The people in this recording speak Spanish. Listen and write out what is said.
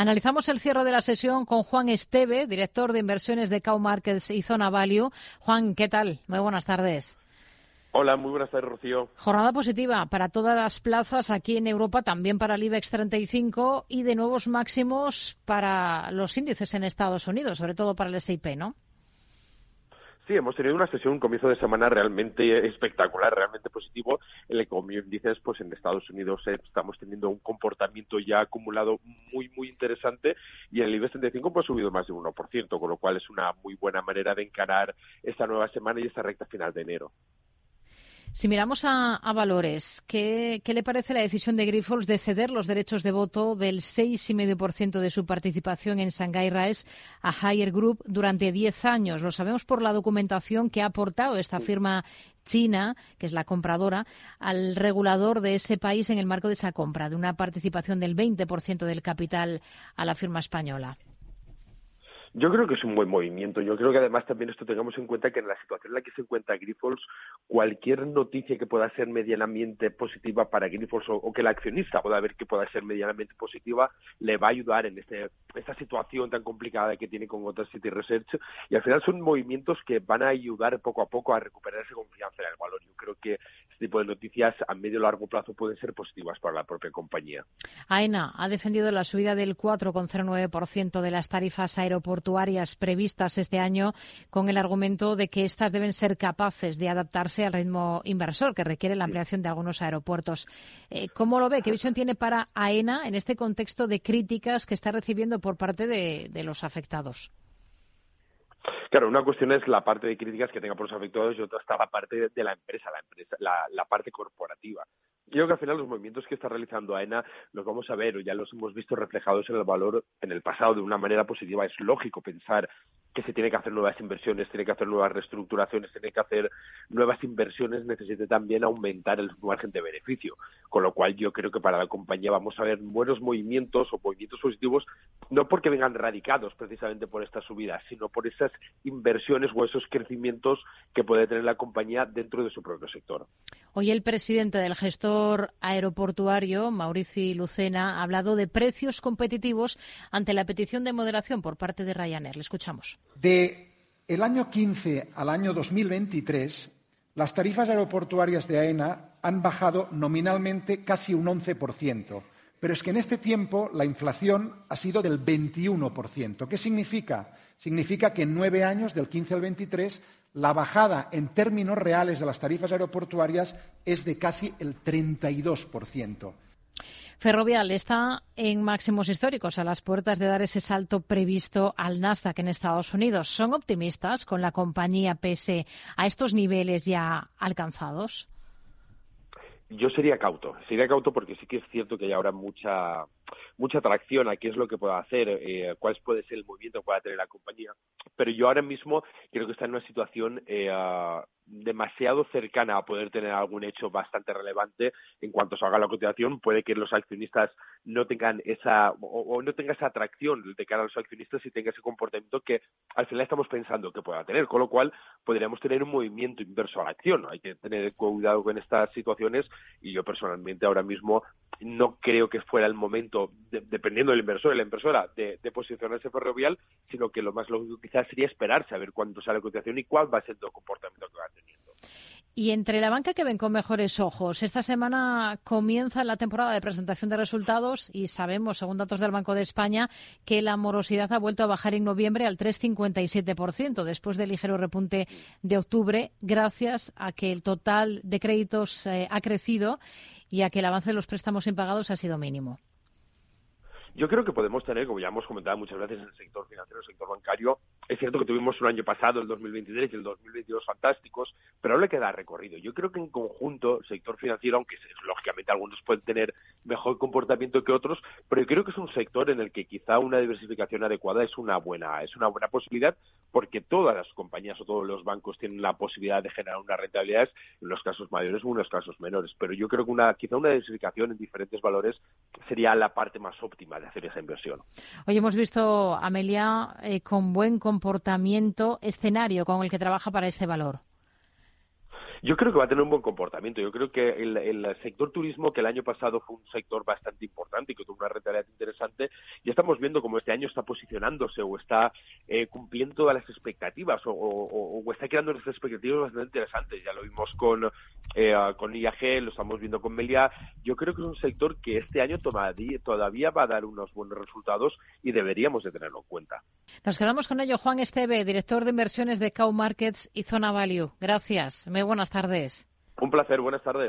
Analizamos el cierre de la sesión con Juan Esteve, director de inversiones de Cow Markets y Zona Value. Juan, ¿qué tal? Muy buenas tardes. Hola, muy buenas tardes, Rocío. Jornada positiva para todas las plazas aquí en Europa, también para el IBEX 35 y de nuevos máximos para los índices en Estados Unidos, sobre todo para el S&P, ¿no? Sí, hemos tenido una sesión, un comienzo de semana realmente espectacular, realmente positivo. El como dices, pues en Estados Unidos eh, estamos teniendo un comportamiento ya acumulado muy, muy interesante y el IBEX 35 pues, ha subido más de un 1%, con lo cual es una muy buena manera de encarar esta nueva semana y esta recta final de enero. Si miramos a, valores, ¿qué, le parece la decisión de Grifols de ceder los derechos de voto del 6,5% de su participación en Shanghai RAES a Higher Group durante 10 años? Lo sabemos por la documentación que ha aportado esta firma china, que es la compradora, al regulador de ese país en el marco de esa compra, de una participación del 20% del capital a la firma española. Yo creo que es un buen movimiento. Yo creo que además también esto tengamos en cuenta que en la situación en la que se encuentra Grifols, cualquier noticia que pueda ser medianamente positiva para Grifols o, que el accionista pueda ver que pueda ser medianamente positiva, le va a ayudar en este, esta situación tan complicada que tiene con otras City Research. Y al final son movimientos que van a ayudar poco a poco a recuperar esa confianza en el valor. Yo creo que este tipo de noticias a medio o largo plazo pueden ser positivas para la propia compañía. AENA ha defendido la subida del 4,09% de las tarifas aeroportuarias portuarias previstas este año con el argumento de que éstas deben ser capaces de adaptarse al ritmo inversor que requiere la ampliación de algunos aeropuertos. Eh, ¿Cómo lo ve? ¿Qué visión tiene para AENA en este contexto de críticas que está recibiendo por parte de, los afectados? Claro, una cuestión es la parte de críticas que tenga por los afectados y otra está la parte de la empresa, la, empresa, la parte corporativa. Yo creo que al final los movimientos que está realizando AENA los vamos a ver o ya los hemos visto reflejados en el valor en el pasado de una manera positiva. Es lógico pensar que se tiene que hacer nuevas inversiones, tiene que hacer nuevas reestructuraciones, tiene que hacer nuevas inversiones, necesite también aumentar el margen de beneficio. Con lo cual yo creo que para la compañía vamos a ver buenos movimientos o movimientos positivos, no porque vengan radicados precisamente por estas subidas, sino por esas inversiones o esos crecimientos que puede tener la compañía dentro de su propio sector. Hoy el presidente del gestor aeroportuario, Maurici Lucena, ha hablado de precios competitivos ante la petición de moderación por parte de Ryanair. Le escuchamos. De el año 15 al año 2023, las tarifas aeroportuarias de AENA han bajado nominalmente casi un 11%, pero es que en este tiempo la inflación ha sido del 21%. ¿Qué significa? Significa que en nueve años, del 15 al 23, la bajada en términos reales de las tarifas aeroportuarias es de casi el 32%. Ferrovial está en máximos históricos a las puertas de dar ese salto previsto al Nasdaq en Estados Unidos. ¿Son optimistas con la compañía pese a estos niveles ya alcanzados? Yo sería cauto, sería cauto porque sí que es cierto que hay ahora mucha mucha atracción a qué es lo que pueda hacer, eh, cuál puede ser el movimiento que pueda tener la compañía. Pero yo ahora mismo creo que está en una situación eh, demasiado cercana a poder tener algún hecho bastante relevante en cuanto se haga la cotización, puede que los accionistas no tengan esa o, no tenga esa atracción de cara a los accionistas y tenga ese comportamiento que al final estamos pensando que pueda tener, con lo cual podríamos tener un movimiento inverso a la acción. Hay que tener cuidado con estas situaciones y yo personalmente ahora mismo no creo que fuera el momento, dependiendo del inversor y la inversora, de, de, posicionarse ferrovial, sino que lo más lógico quizás sería esperarse a ver cuándo sale la cotización y cuál va a ser el comportamiento que va Y entre la banca que ven con mejores ojos, esta semana comienza la temporada de presentación de resultados y sabemos, según datos del Banco de España, que la morosidad ha vuelto a bajar en noviembre al 3,57% después del ligero repunte de octubre, gracias a que el total de créditos eh, ha crecido y a que el avance de los préstamos impagados ha sido mínimo. Yo creo que podemos tener, como ya hemos comentado muchas veces, en el sector financiero, el sector bancario. Es cierto que tuvimos un año pasado, el 2023 y el 2022 fantásticos, pero le queda recorrido. Yo creo que en conjunto, el sector financiero, aunque lógicamente algunos pueden tener mejor comportamiento que otros, pero yo creo que es un sector en el que quizá una diversificación adecuada es una buena, es una buena posibilidad, porque todas las compañías o todos los bancos tienen la posibilidad de generar una rentabilidad en los casos mayores o en los casos menores. Pero yo creo que una, quizá una diversificación en diferentes valores sería la parte más óptima Hoy hemos visto, Amelia, eh, con buen comportamiento, escenario con el que trabaja para este valor. Yo creo que va a tener un buen comportamiento. Yo creo que el, sector turismo, que el año pasado fue un sector bastante importante y que tuvo una rentabilidad interesante, ya estamos viendo cómo este año está posicionándose o está eh, cumpliendo todas las expectativas o, está creando unas expectativas bastante interesantes. Ya lo vimos con, eh, con IAG, lo estamos viendo con Melia. Yo creo que es un sector que este año todavía va a dar unos buenos resultados y deberíamos de tenerlo en cuenta. Nos quedamos con ello. Juan Esteve, director de inversiones de Cow Markets y Zona Value. Gracias. Muy buenas tardes. Un placer. Buenas tardes.